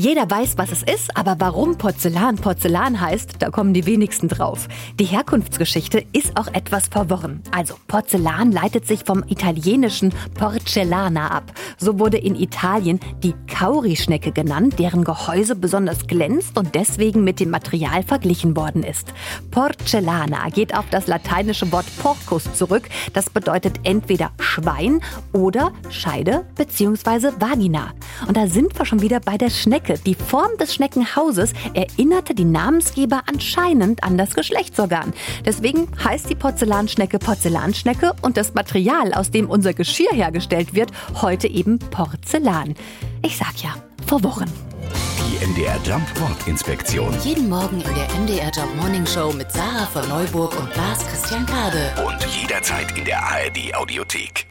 Jeder weiß, was es ist, aber warum Porzellan Porzellan heißt, da kommen die wenigsten drauf. Die Herkunftsgeschichte ist auch etwas verworren. Also Porzellan leitet sich vom italienischen Porcellana ab. So wurde in Italien die Kaurischnecke genannt, deren Gehäuse besonders glänzt und deswegen mit dem Material verglichen worden ist. Porcellana geht auf das lateinische Wort porcus zurück. Das bedeutet entweder Schwein oder Scheide bzw. Vagina. Und da sind wir schon wieder bei der Schnecke. Die Form des Schneckenhauses erinnerte die Namensgeber anscheinend an das Geschlechtsorgan. Deswegen heißt die Porzellanschnecke Porzellanschnecke und das Material, aus dem unser Geschirr hergestellt wird, heute eben Porzellan. Ich sag ja, verworren. Die MDR Jump Wortinspektion. Jeden Morgen in der MDR Job Morning Show mit Sarah von Neuburg und Lars Christian Kade. Und jederzeit in der ARD Audiothek.